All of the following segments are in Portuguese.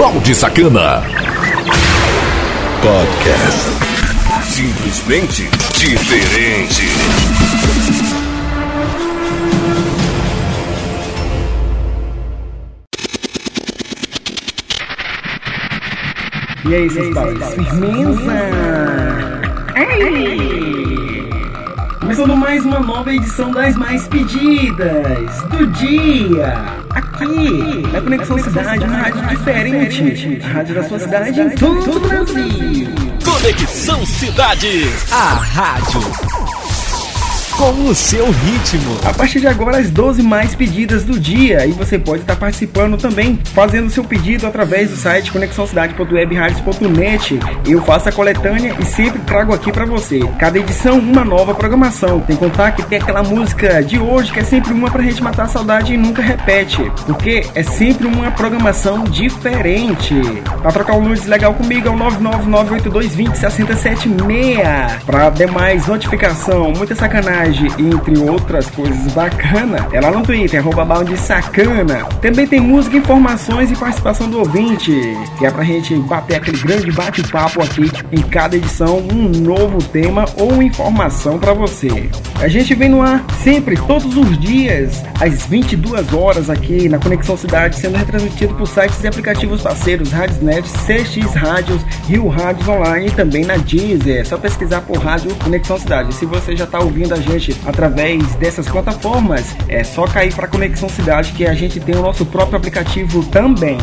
Balde Sacana. Podcast. Simplesmente diferente. E aí, seus pais? Firmeza? Ei! Começando mais uma nova edição das mais pedidas do dia. Aqui, na Conexão Cidade, uma rádio diferente. A rádio da sua cidade em todo o Brasil. Conexão Cidade. A rádio com o seu ritmo. A partir de agora, as 12 mais pedidas do dia. E você pode estar participando também, fazendo seu pedido através do site conexãocidade.webradios.net. Eu faço a coletânea e sempre trago aqui para você. Cada edição, uma nova programação. Tem contar que tem aquela música de hoje que é sempre uma pra gente matar a saudade e nunca repete. Porque é sempre uma programação diferente. Pra trocar o nudes legal comigo é o 99982206076. Pra demais notificação, muita sacanagem entre outras coisas bacanas, é lá no Twitter, arroba de sacana. Também tem música, informações e participação do ouvinte, que é pra gente bater aquele grande bate-papo aqui em cada edição, um novo tema ou informação para você. A gente vem no ar sempre, todos os dias, às 22 horas aqui na Conexão Cidade, sendo retransmitido por sites e aplicativos parceiros, Rádios.net, CX Rádios, Rio Rádios Online e também na Deezer. É só pesquisar por Rádio Conexão Cidade. Se você já está ouvindo a gente através dessas plataformas, é só cair para Conexão Cidade que a gente tem o nosso próprio aplicativo também.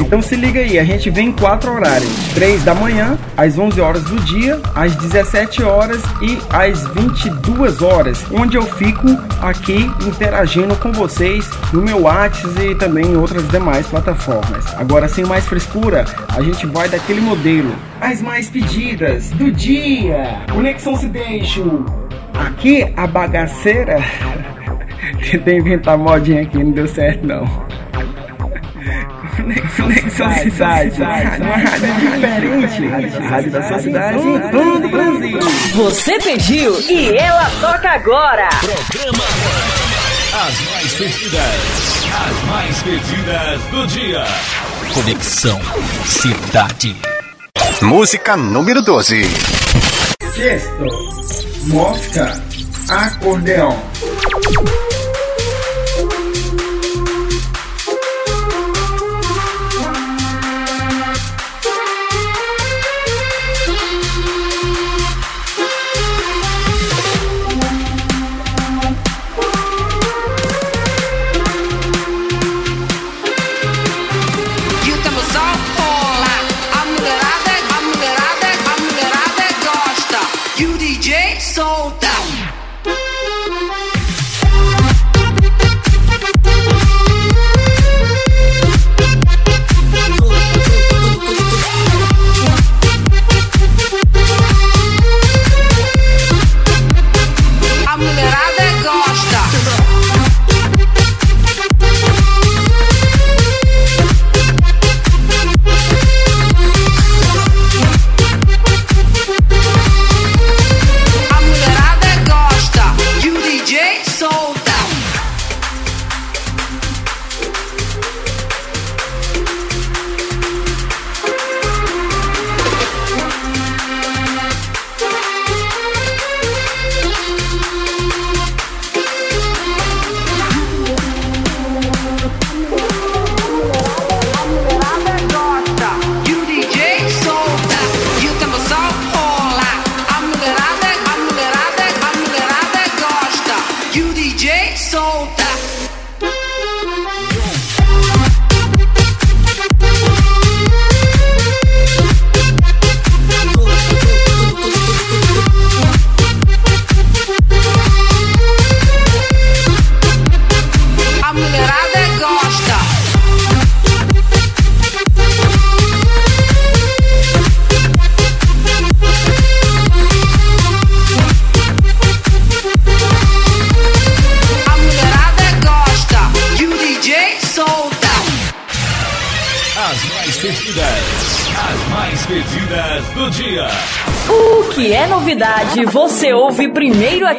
Então se liga aí, a gente vem em quatro horários: 3 da manhã, às 11 horas do dia, às 17 horas e às 22 horas, onde eu fico aqui interagindo com vocês no meu WhatsApp e também em outras demais plataformas. Agora sem mais frescura, a gente vai daquele modelo. As mais pedidas do dia. Conexão Cidade Aqui a bagaceira. Tentei inventar modinha aqui, não deu certo não. Conexão Cidade, uma rádio diferente, a rádio da sua cidade em todo o Brasil. Você pediu e ela toca agora. Programa As Mais Pedidas, as mais pedidas do dia. Conexão Cidade. Música número 12. Gesto mosca, acordeão.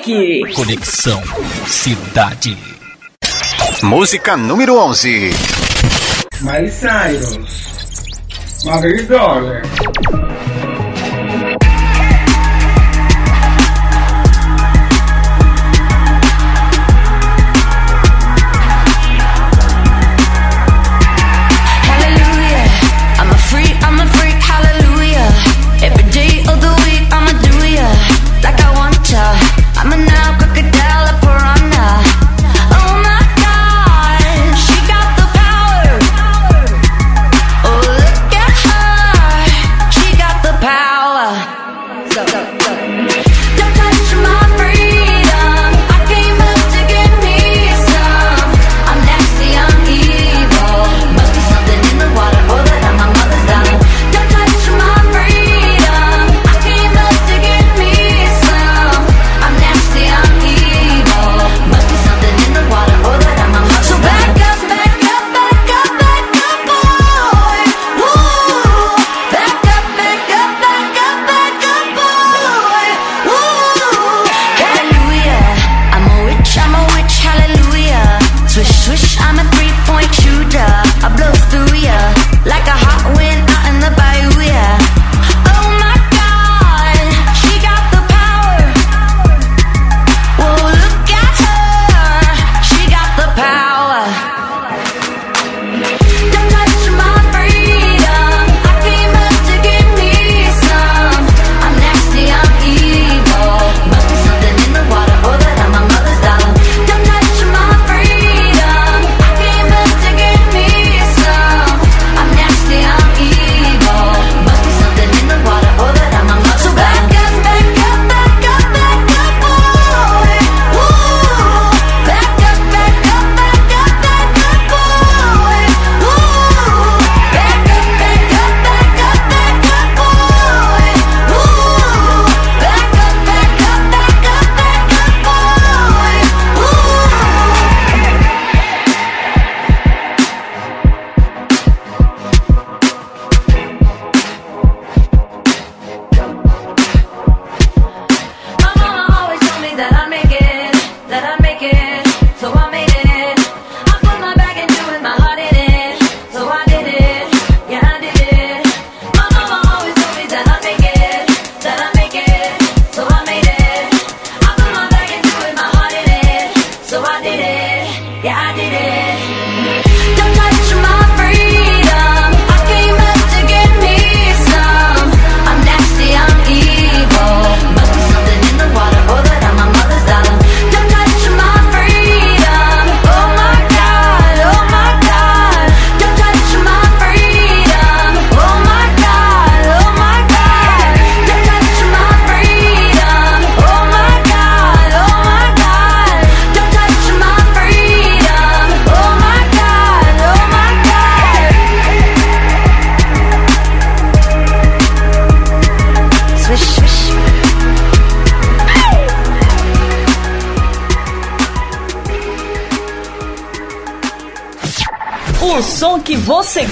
Aqui. Conexão Cidade. Música número 11. Miley Cyrus. Madrid Dollar.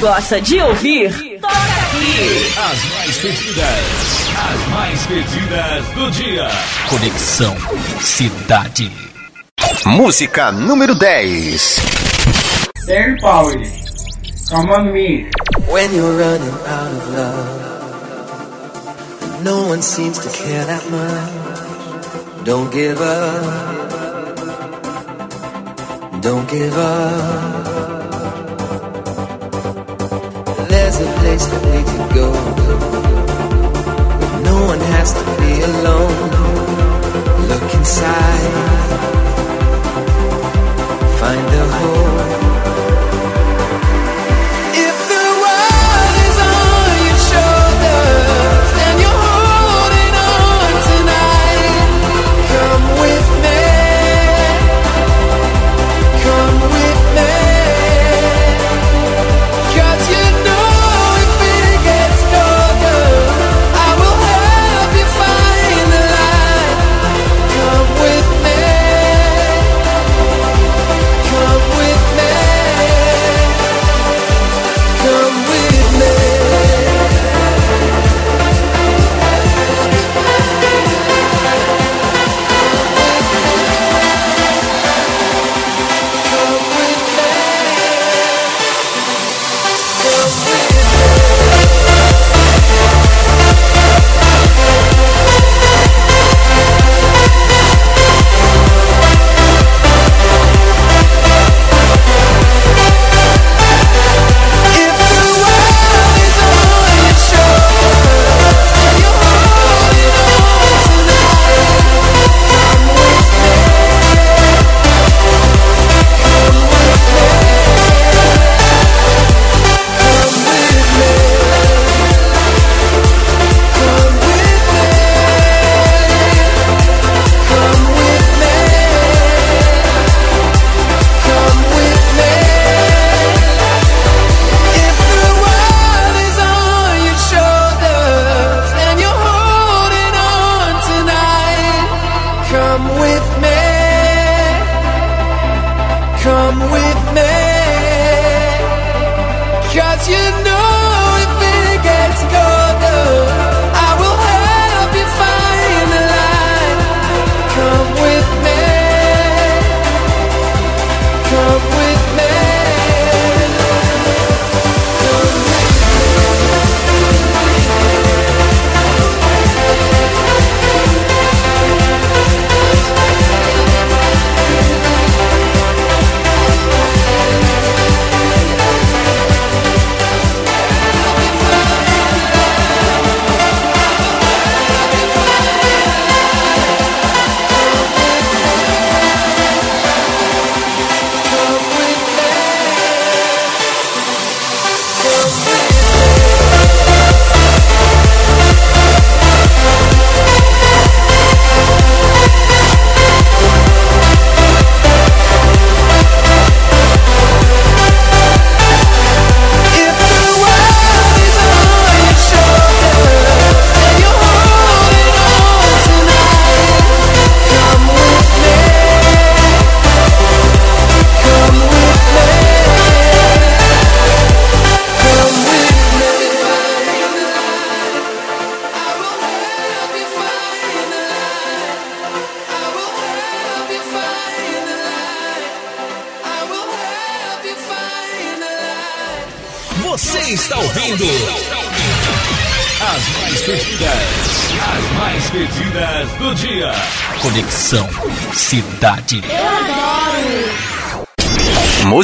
Gosta de ouvir, toca aqui. As mais pedidas, as mais pedidas do dia. Conexão Cidade. Música número 10. Terry Power, Come on Me. When you're running out of love, no one seems to care that much. Don't give up. Don't give up. Place that we could go. No one has to be alone. Look inside, find a home.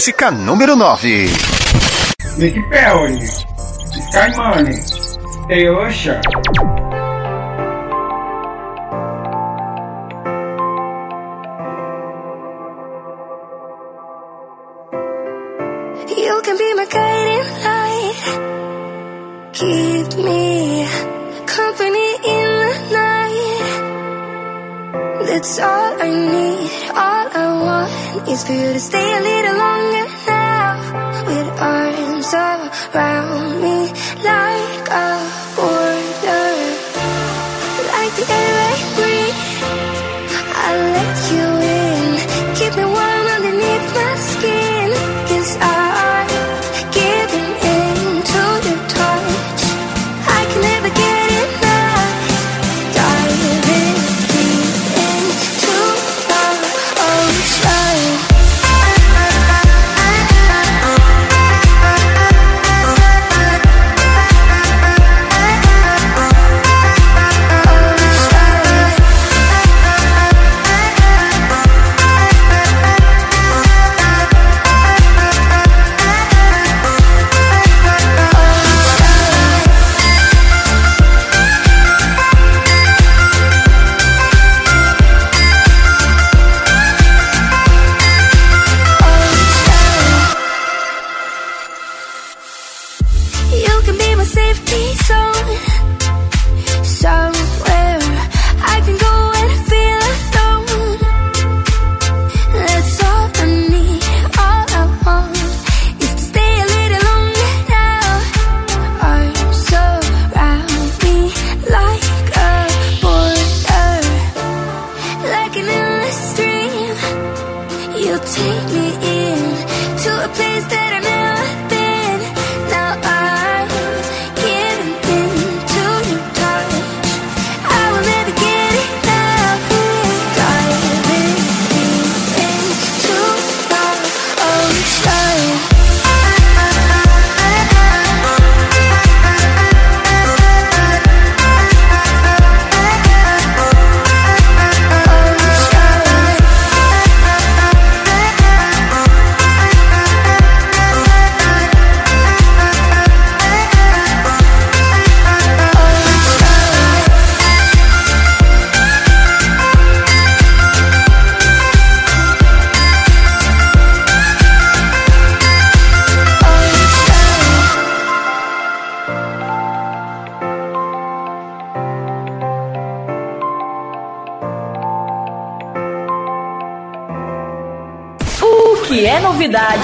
Música número 9. Nick Perry, Sky Money, The Ocean. You can be my guiding light. Keep me company in the night. That's all I need. All I want is for you to stay a little longer around me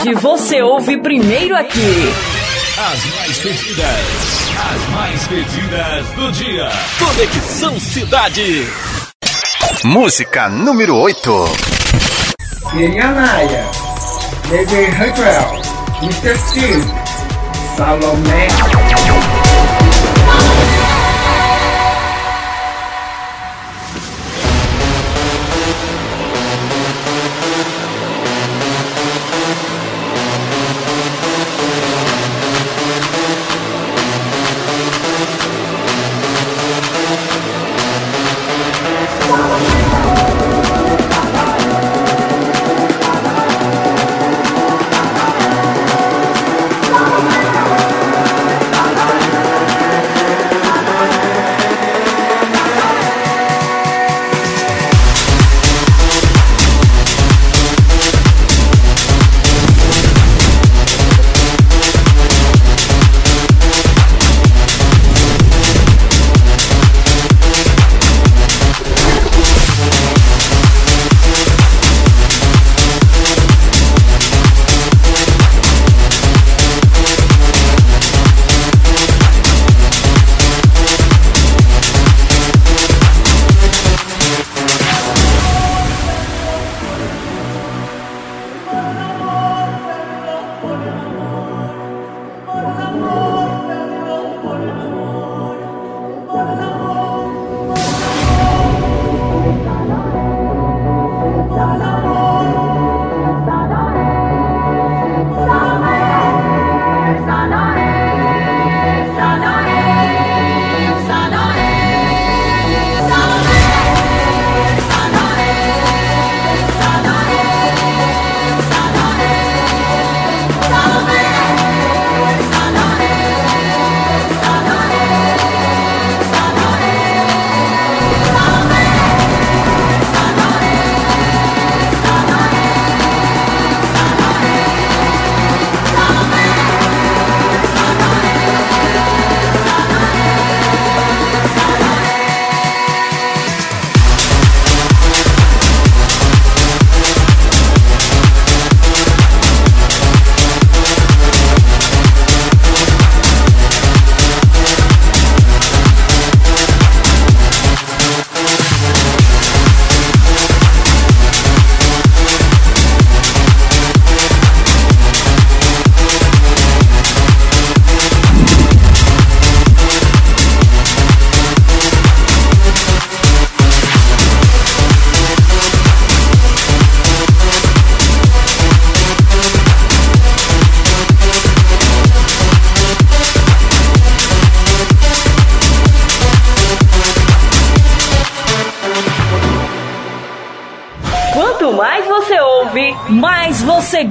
novidade, você ouve primeiro aqui. As mais pedidas, as mais pedidas do dia. Conexão Cidade. Música número 8. Miriam Naya, David Hutwell, Mr. Steve, Salomé.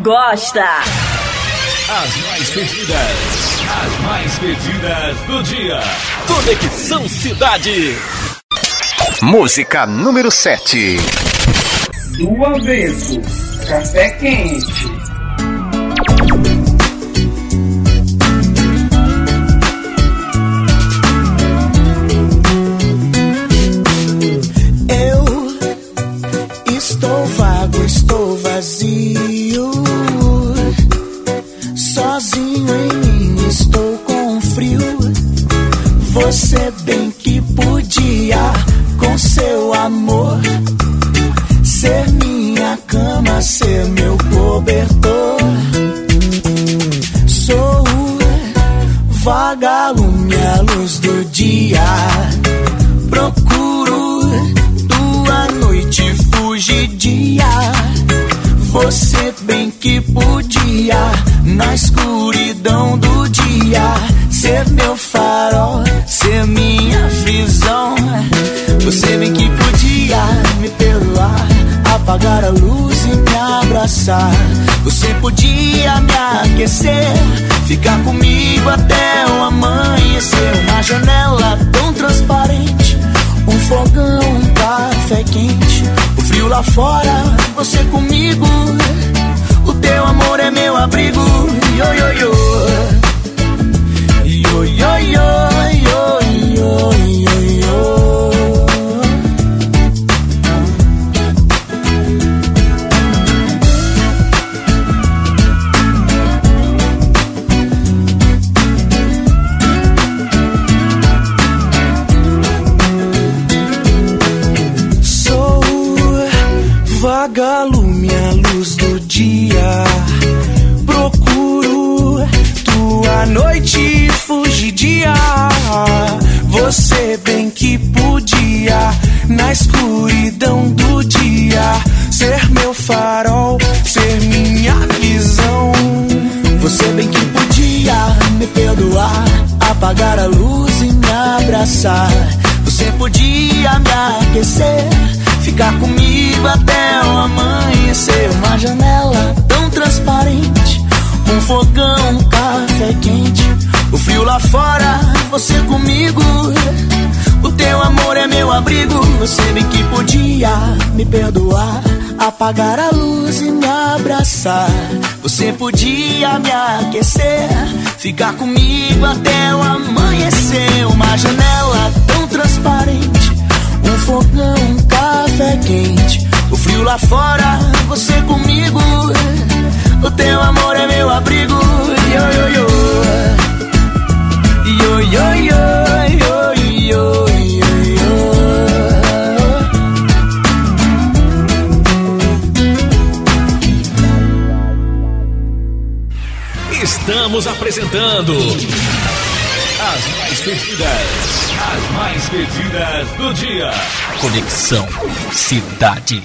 Gosta. As mais pedidas, as mais pedidas do dia. Conexão Cidade. Música número 7. Do avesso, café quente. Comigo até o amanhecer. Uma janela tão transparente, um fogão, um café quente. O frio lá fora, você comigo. O teu amor é meu abrigo. Yo, yo, yo. Você que podia me perdoar, apagar a luz e me abraçar. Você podia me aquecer, ficar comigo até o amanhecer. Uma janela tão transparente, um fogão, um café quente. O frio lá fora, você comigo. O teu amor é meu abrigo. Yo, yo, yo. Yo, yo, yo, yo, yo, Estamos apresentando as mais pedidas, as mais pedidas do dia. Conexão Cidade.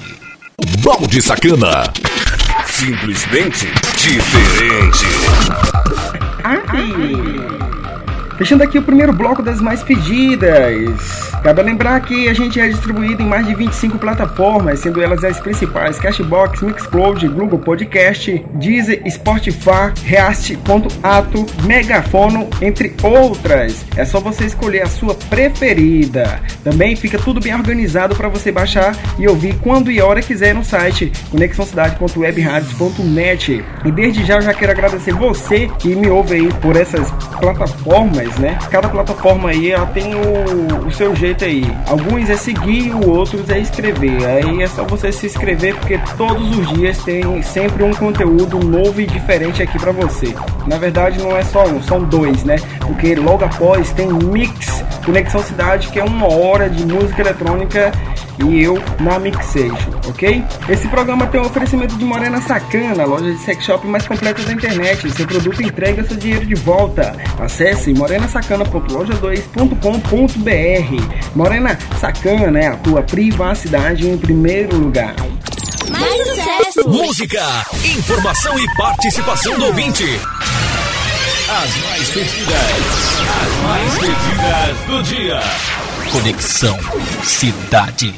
Balde Sacana. Simplesmente diferente. Fechando aqui o primeiro bloco das mais pedidas. Cabe lembrar que a gente é distribuído em mais de 25 plataformas, sendo elas as principais: Cashbox, Mixcloud, Google Podcast, Deezer, Spotify, React.ato, Megafono, entre outras. É só você escolher a sua preferida. Também fica tudo bem organizado para você baixar e ouvir quando e hora quiser no site conexãocidade.webradios.net. E desde já já quero agradecer você que me ouve aí por essas plataformas, né? Cada plataforma aí ela tem o, o seu jeito aí. Alguns é seguir, outros é escrever. Aí é só você se inscrever porque todos os dias tem sempre um conteúdo novo e diferente aqui para você. Na verdade não é só um, são dois, né? Porque logo após tem Mix Conexão Cidade, que é uma hora de música eletrônica e eu na Mixation, ok? Esse programa tem um oferecimento de Morena Sacana, loja de sex shop mais completa da internet. Seu produto entrega seu dinheiro de volta. Acesse morenasacana.loja2.com.br. Morena Sacana é a tua privacidade em primeiro lugar. Mais sucesso! Música, informação e participação do ouvinte. As mais pedidas, as mais pedidas do dia. Conexão Cidade.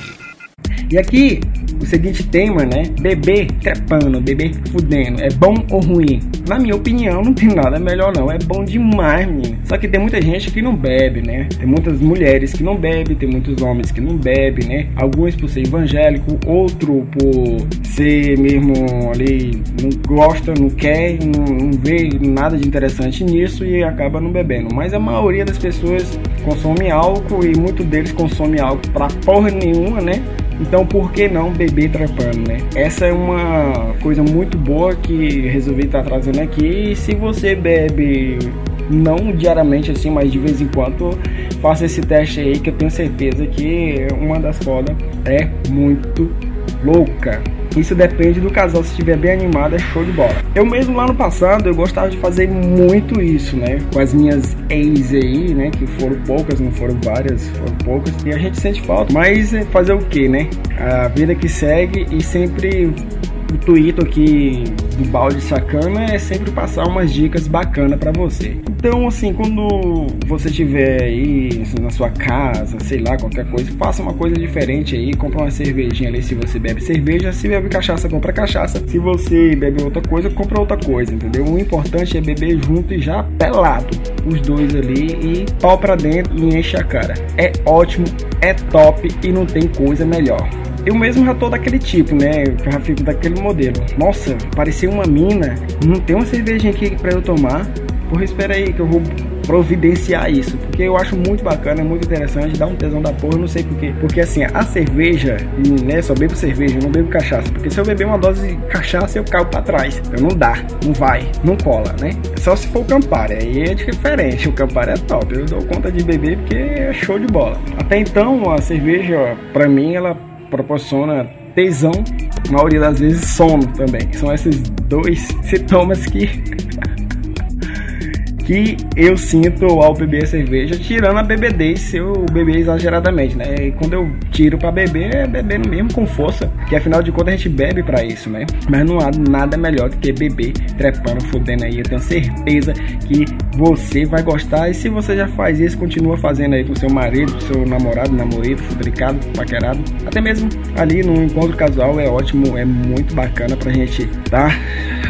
E aqui, o seguinte tema, né? Bebê trepando, bebê fudendo. É bom ou ruim? Na minha opinião, não tem nada melhor não. É bom demais, menino. Só que tem muita gente que não bebe, né? Tem muitas mulheres que não bebem, tem muitos homens que não bebem, né? Alguns por ser evangélico, outro por ser mesmo ali, não gosta, não quer, não, não vê nada de interessante nisso e acaba não bebendo. Mas a maioria das pessoas consome álcool e muitos deles consome álcool pra porra nenhuma, né? Então por que não beber trepando, né? Essa é uma coisa muito boa que resolvi estar trazendo aqui. E se você bebe não diariamente assim, mas de vez em quando, faça esse teste aí que eu tenho certeza que uma das fodas é muito louca. Isso depende do casal, se estiver bem animado, é show de bola. Eu mesmo lá no passado, eu gostava de fazer muito isso, né? Com as minhas ex aí, né? Que foram poucas, não foram várias, foram poucas. E a gente sente falta. Mas é fazer o que, né? A vida que segue e sempre o intuito aqui do balde sacana é sempre passar umas dicas bacanas para você. Então, assim, quando você estiver aí na sua casa, sei lá, qualquer coisa, faça uma coisa diferente aí, compra uma cervejinha ali se você bebe cerveja, se bebe cachaça, compra cachaça. Se você bebe outra coisa, compra outra coisa, entendeu? O importante é beber junto e já pelado, os dois ali e pau pra dentro e enche a cara. É ótimo, é top e não tem coisa melhor. Eu mesmo já tô daquele tipo, né? Eu já fico daquele modelo. Nossa, parecia uma mina. Não tem uma cervejinha aqui pra eu tomar. Porra, espera aí que eu vou providenciar isso. Porque eu acho muito bacana, muito interessante, dá um tesão da porra, não sei porquê. Porque assim, a cerveja, né? Só bebo cerveja, não bebo cachaça. Porque se eu beber uma dose de cachaça, eu caio pra trás. Eu não dá, não vai, não cola, né? Só se for Campari, aí é diferente. O Campari é top. Eu dou conta de beber porque é show de bola. Até então, a cerveja, pra mim, ela proporciona tesão, a maioria das vezes sono também. São esses dois sintomas que que eu sinto ao beber cerveja, tirando a bebedez se eu beber exageradamente, né? E quando eu tiro para beber, é bebendo mesmo com força, que afinal de contas a gente bebe para isso, né? Mas não há nada melhor do que beber trepando, fudendo aí. Eu tenho certeza que você vai gostar e se você já faz isso, continua fazendo aí com seu marido, seu namorado, namorado, fudricado, paquerado, até mesmo ali no encontro casual é ótimo, é muito bacana pra gente tá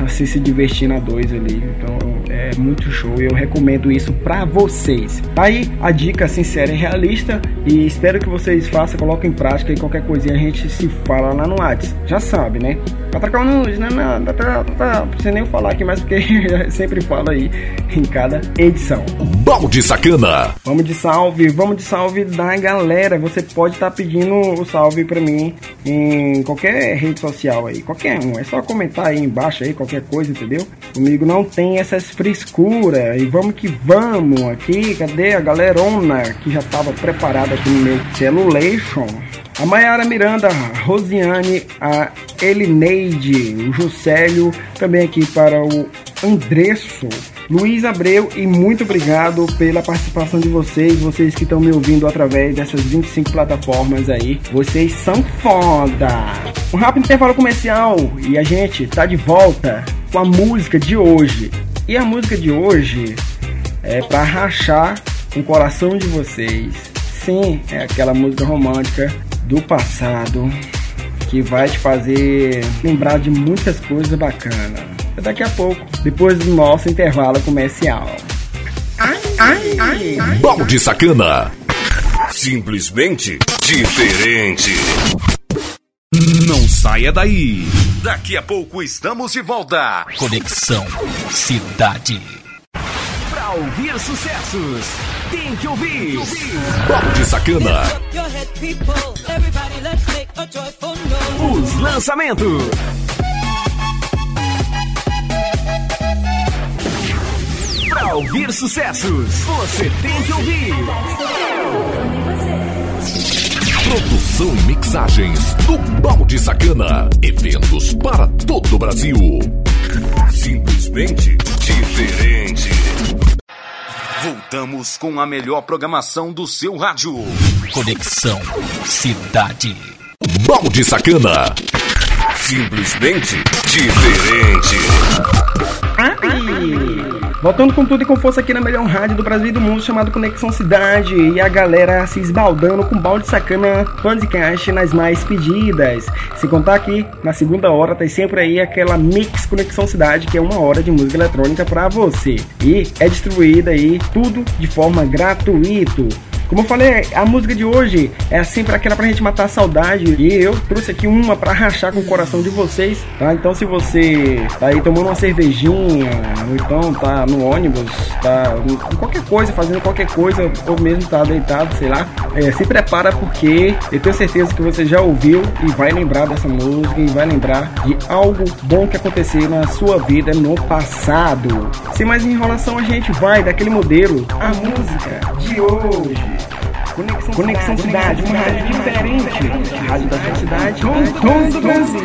assim se divertindo a dois ali. Então é muito show e eu recomendo isso pra vocês. Tá aí a dica sincera e realista e espero que vocês façam, coloquem em prática e qualquer coisinha a gente se fala lá no WhatsApp. Já sabe, né? Pra trocar um nudes, né? Não, não, não, não precisa nem falar aqui mais porque sempre falo aí em cada edição. Balde Sacana. Vamos de salve, vamos de salve da galera. Você pode estar tá pedindo o salve pra mim em qualquer rede social aí, qualquer um. É só comentar aí embaixo aí, qualquer coisa, entendeu? Comigo não tem essas frescuras. E vamos que vamos aqui. Cadê a galerona que já tava preparada aqui no meu celulation? A Mayara Miranda, a Rosiane, a Elineide, o Juscelio, também aqui para o Andresso, Luiz Abreu e muito obrigado pela participação de vocês, vocês que estão me ouvindo através dessas 25 plataformas aí. Vocês são foda! Um rápido intervalo comercial e a gente tá de volta com a música de hoje. E a música de hoje é para rachar o coração de vocês. Sim, é aquela música romântica do passado que vai te fazer lembrar de muitas coisas bacanas. É daqui a pouco, depois do nosso intervalo comercial. Ai, ai, ai, ai. Balde Sacana. Simplesmente diferente. Saia daí. Daqui a pouco estamos de volta. Conexão Cidade. Pra ouvir sucessos tem que ouvir. Balde Sacana. Os lançamentos. Pra ouvir sucessos, você tem que ouvir. Produção e mixagens do Balde Sacana. Eventos para todo o Brasil. Simplesmente diferente. Voltamos com a melhor programação do seu rádio. Conexão Cidade. Balde Sacana. Simplesmente diferente. Voltando com tudo e com força aqui na melhor rádio do Brasil e do mundo, chamado Conexão Cidade. E a galera se esbaldando com balde sacana podcast nas mais pedidas. Se contar aqui, na segunda hora, tem sempre aí aquela Mix Conexão Cidade, que é uma hora de música eletrônica para você. E é distribuída aí tudo de forma gratuita. Como eu falei, a música de hoje é sempre aquela pra gente matar a saudade. E eu trouxe aqui uma pra rachar com o coração de vocês, tá? Então se você tá aí tomando uma cervejinha, ou então tá no ônibus, tá em qualquer coisa, fazendo qualquer coisa, ou mesmo tá deitado, sei lá, é, se prepara porque eu tenho certeza que você já ouviu e vai lembrar dessa música e vai lembrar de algo bom que aconteceu na sua vida no passado. Sem mais enrolação, a gente vai daquele modelo, a música de hoje. Conexão, Conexão Cidade, uma rádio diferente. A rádio da sua cidade, em todo o Brasil.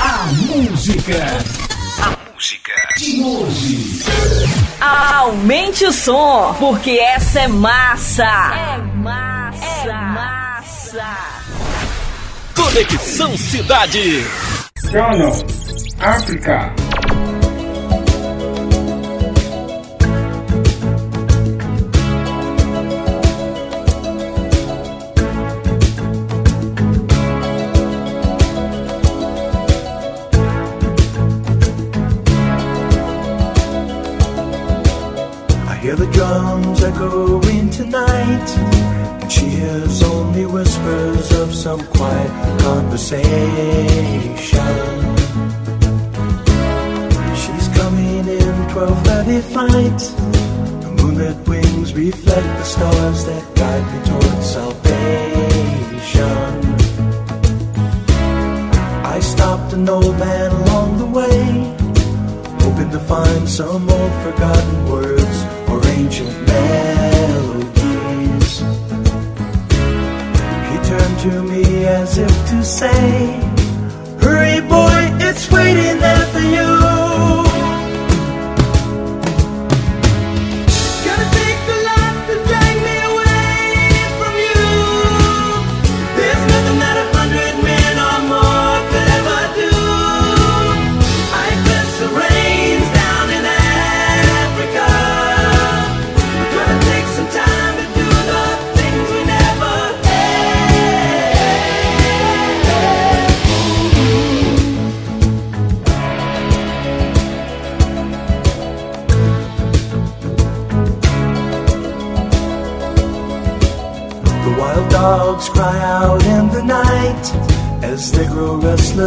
A música. A música de hoje. Aumente o som, porque essa é massa. É massa. É massa. Conexão Cidade. Ghana, África. Quiet conversation. She's coming in 12:30 flight. The moonlit wings reflect the stars that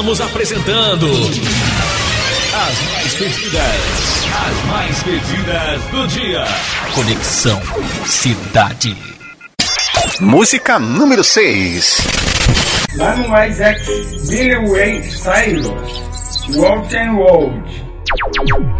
Estamos apresentando as mais pedidas, as mais pedidas do dia. Conexão Cidade. Música número 6. Lá no Mais X, Billy Way Cyrus, World and World.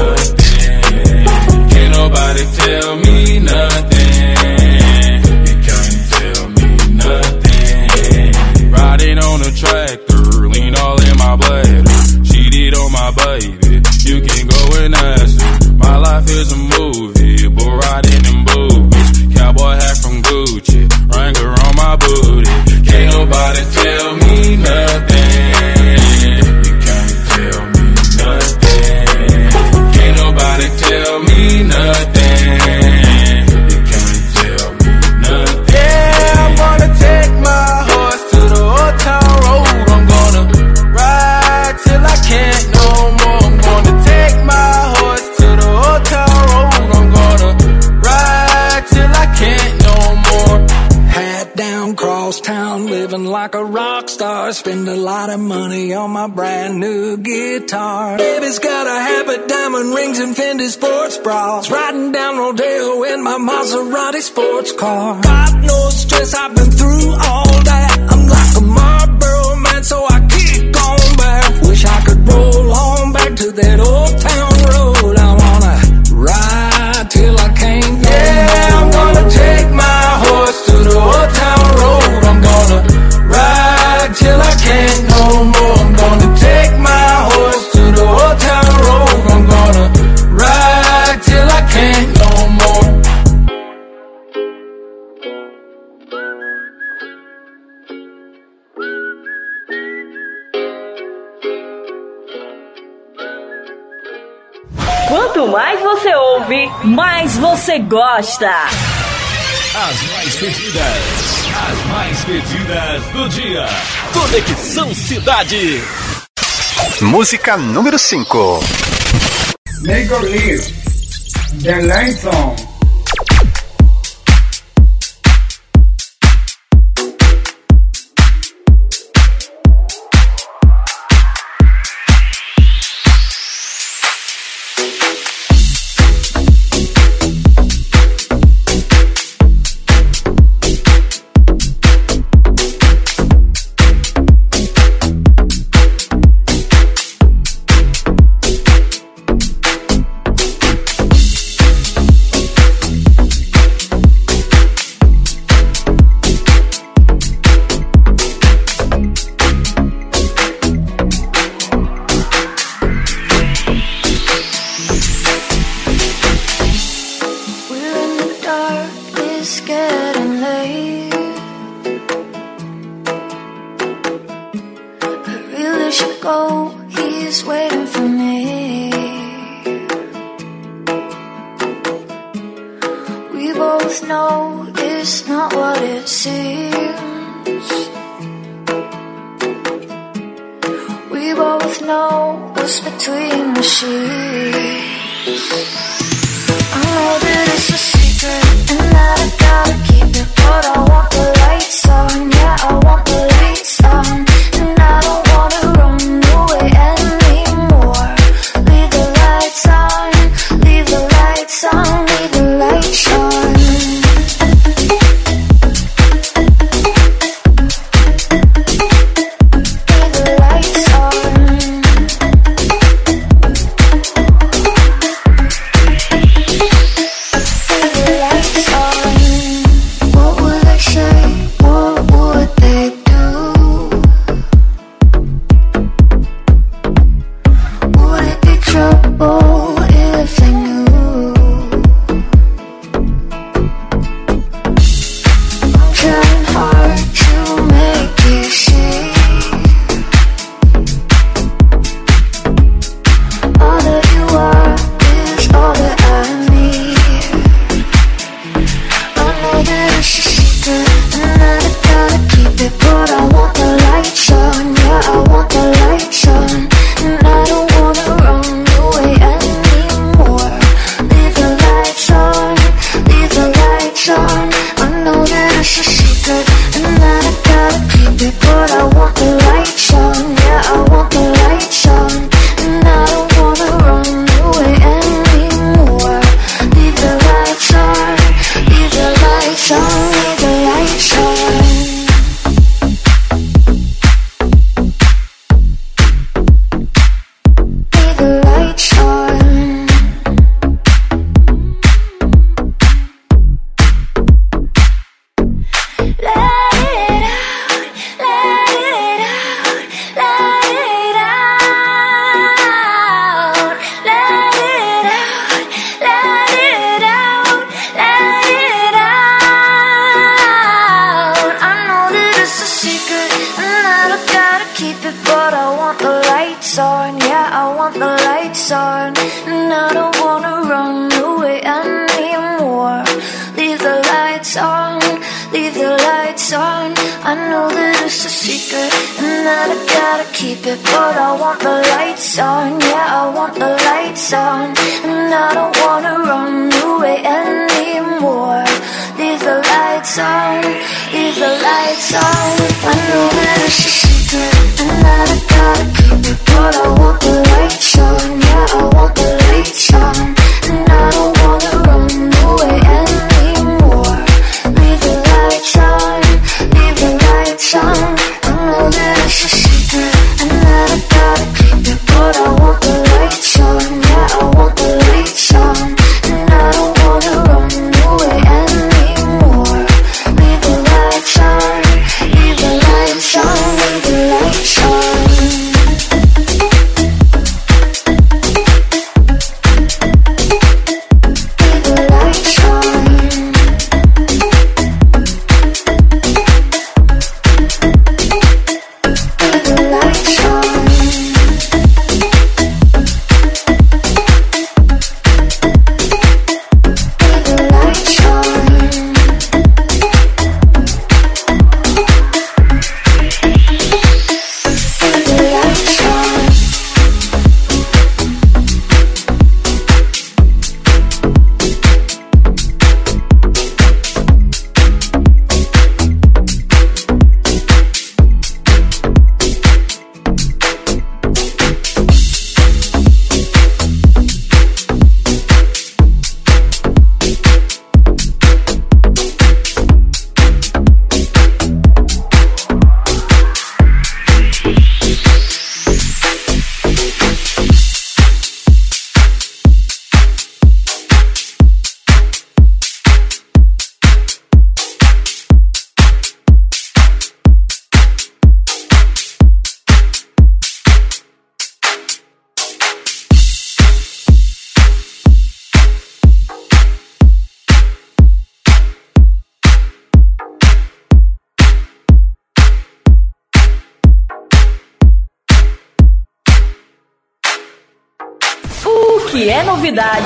Nothing. Can't nobody tell me nothing. You can't tell me nothing. Riding on a tractor, lean all in my bladder. Cheated on my baby, you can go and ask her. My life is a my brand new guitar. Baby's got a habit, diamond rings, and Fendi sports bras. Riding down Rodeo in my Maserati sports car. God no stress, I've been through all that. I'm like a Marlboro man, so I keep on back. Wish I could roll on back to that old town. gosta. As mais pedidas, as mais pedidas do dia. Conexão Cidade. Música número 5. Make or Leave, The Line Song. between the sheets.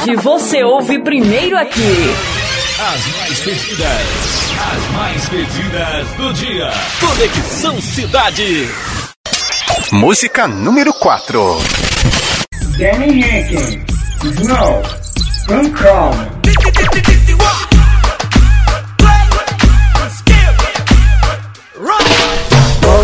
Hoje você ouve primeiro aqui. As mais pedidas, as mais pedidas do dia. Conexão Cidade. Música número 4. Danny Jenkins, Snow, Uncrawl.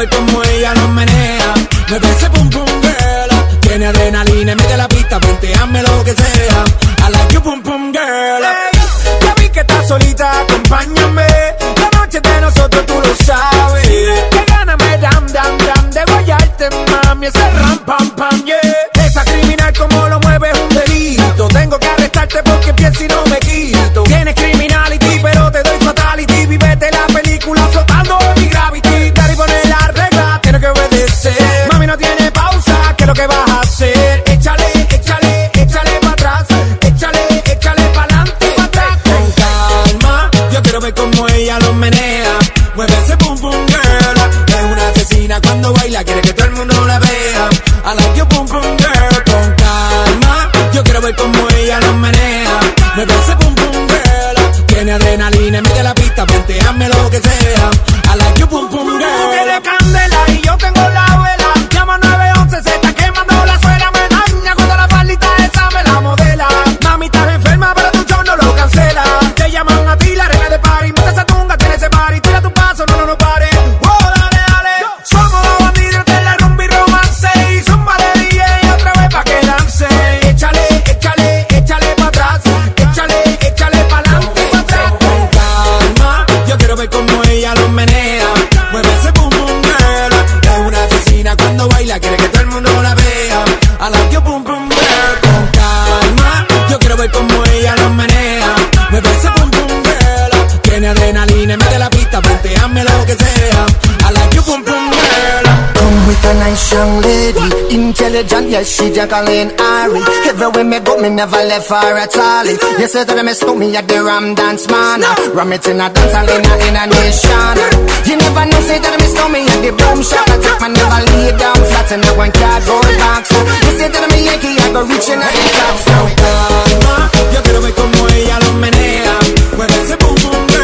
ver cómo ella lo menea. Me parece doy como ella lo menea. Me parece con pum vela. Tiene adrenalina, me de la pista, planteame lo que sea. A la que pum pum nice young lady, intelligent, yes, she Jacqueline Ari. Everywhere me go, me never left her at all. You said that me stole me at the Ram Dance Man. Ram it in a dance hall in a, in a nation. You never know, say that me stole me at the boom shop. I take my never lay down flat in a one cardboard box. You said that me Yankee, I go reaching at the top. So, calma, yo quiero ver como ella lo menea. Mueve ese boom boom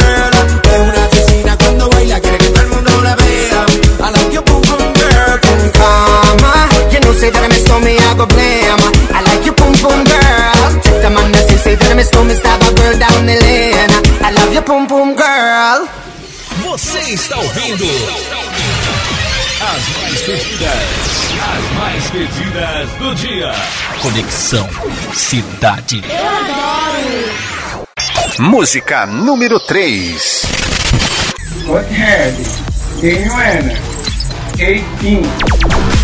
You say that me stole me, I go blame. I like your boom boom girl. The man that say that me stole me, stab a girl down the lane. I love your boom boom girl. Você está ouvindo as mais pedidas, as mais pedidas do dia. Conexão Cidade. Eu adoro. Música número 3. Hothead, quem não era? 18.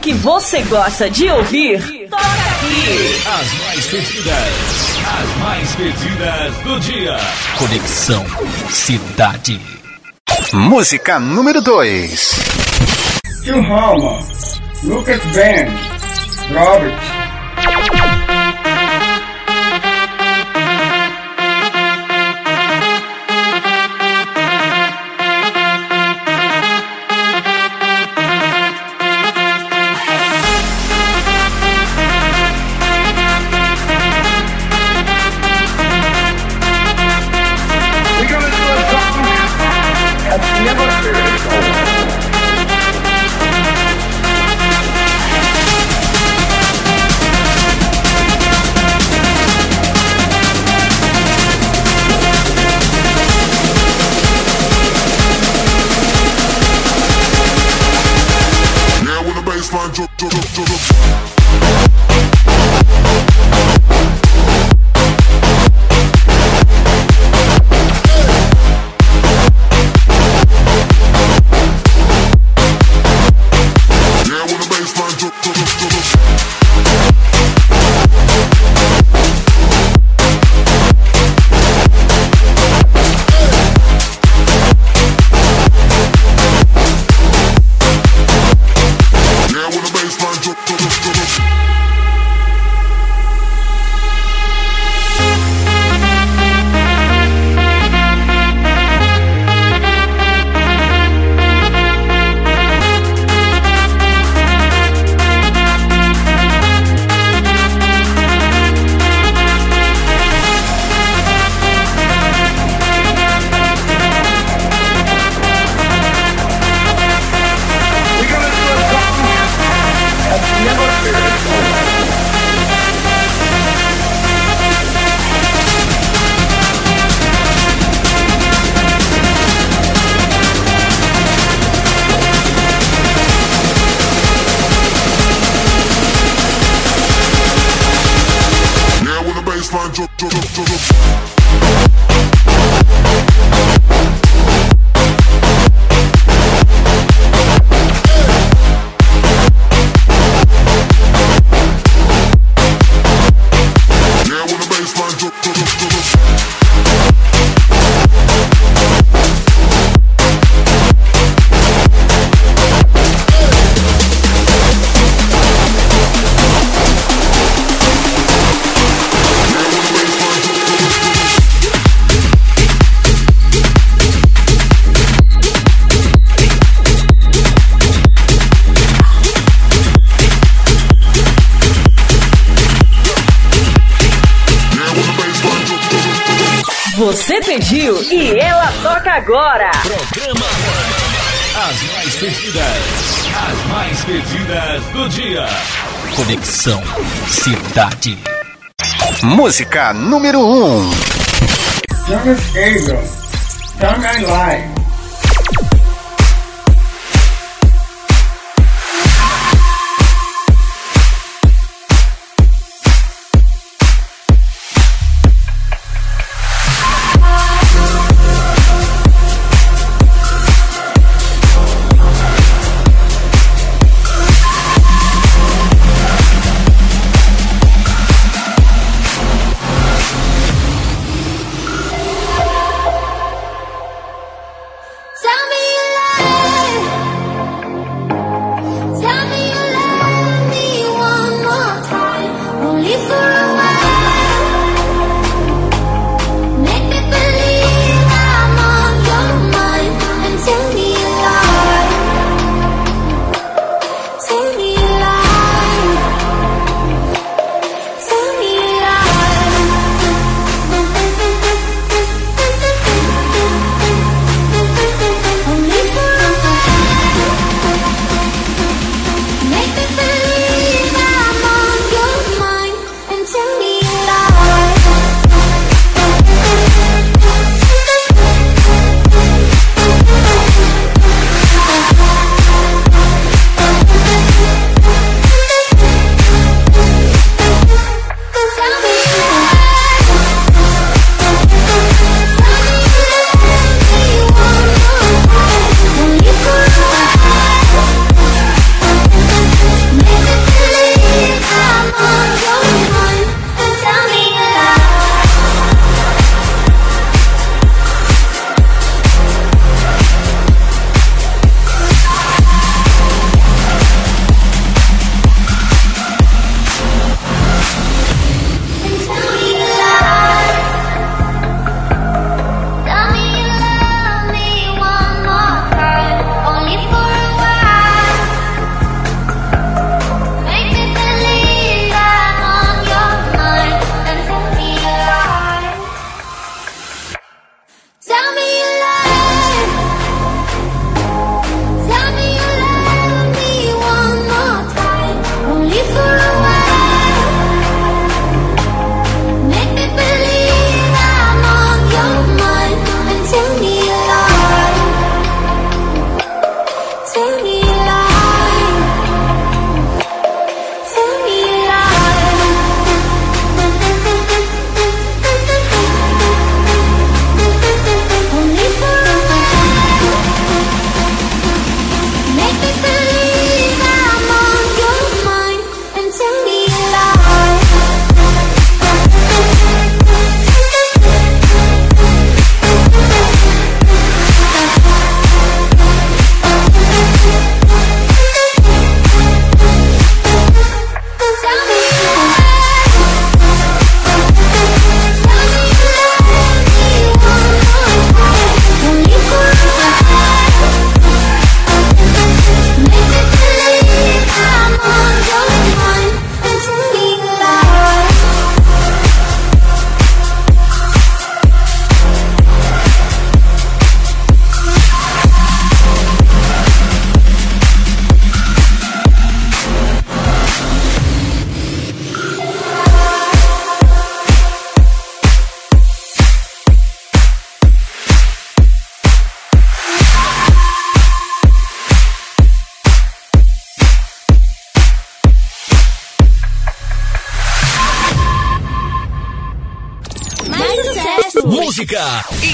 Que você gosta de ouvir, toca aqui. As mais pedidas, as mais pedidas do dia. Conexão Cidade. Música número 2. Tio Roma, Lucas Band, Robert. Você pediu e ela toca agora. Programa As mais pedidas. As mais pedidas do dia. Conexão Cidade. Música número 1. Um. Jonas Abel, Time I.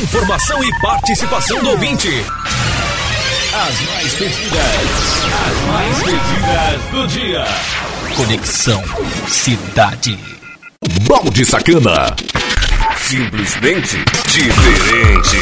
informação e participação do ouvinte. As mais pedidas, as mais pedidas do dia. Conexão Cidade. Balde Sacana. Simplesmente diferente.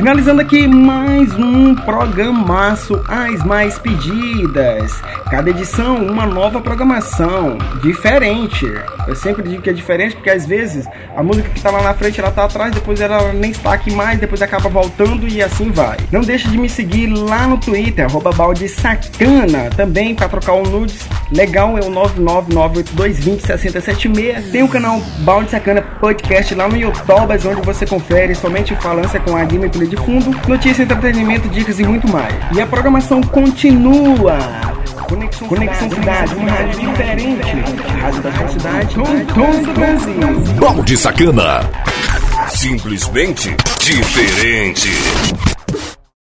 Finalizando aqui mais um programaço As Mais Pedidas. Cada edição uma nova programação, diferente. Eu sempre digo que é diferente porque às vezes a música que tá lá na frente ela tá atrás, depois ela nem está aqui mais, depois acaba voltando e assim vai. Não deixe de me seguir lá no Twitter, balde sacana. Também para trocar um nudes, legal é o 99982206076. Tem o canal Balde Sacana Podcast lá no YouTube, onde você confere somente falância com a gameplay de fundo, notícia, entretenimento, dicas e muito mais. E a programação continua. Conexão, Conexão Cidade, uma rádio diferente. Rádio da sua cidade, com todo o Brasil. Balde Sacana. Simplesmente diferente.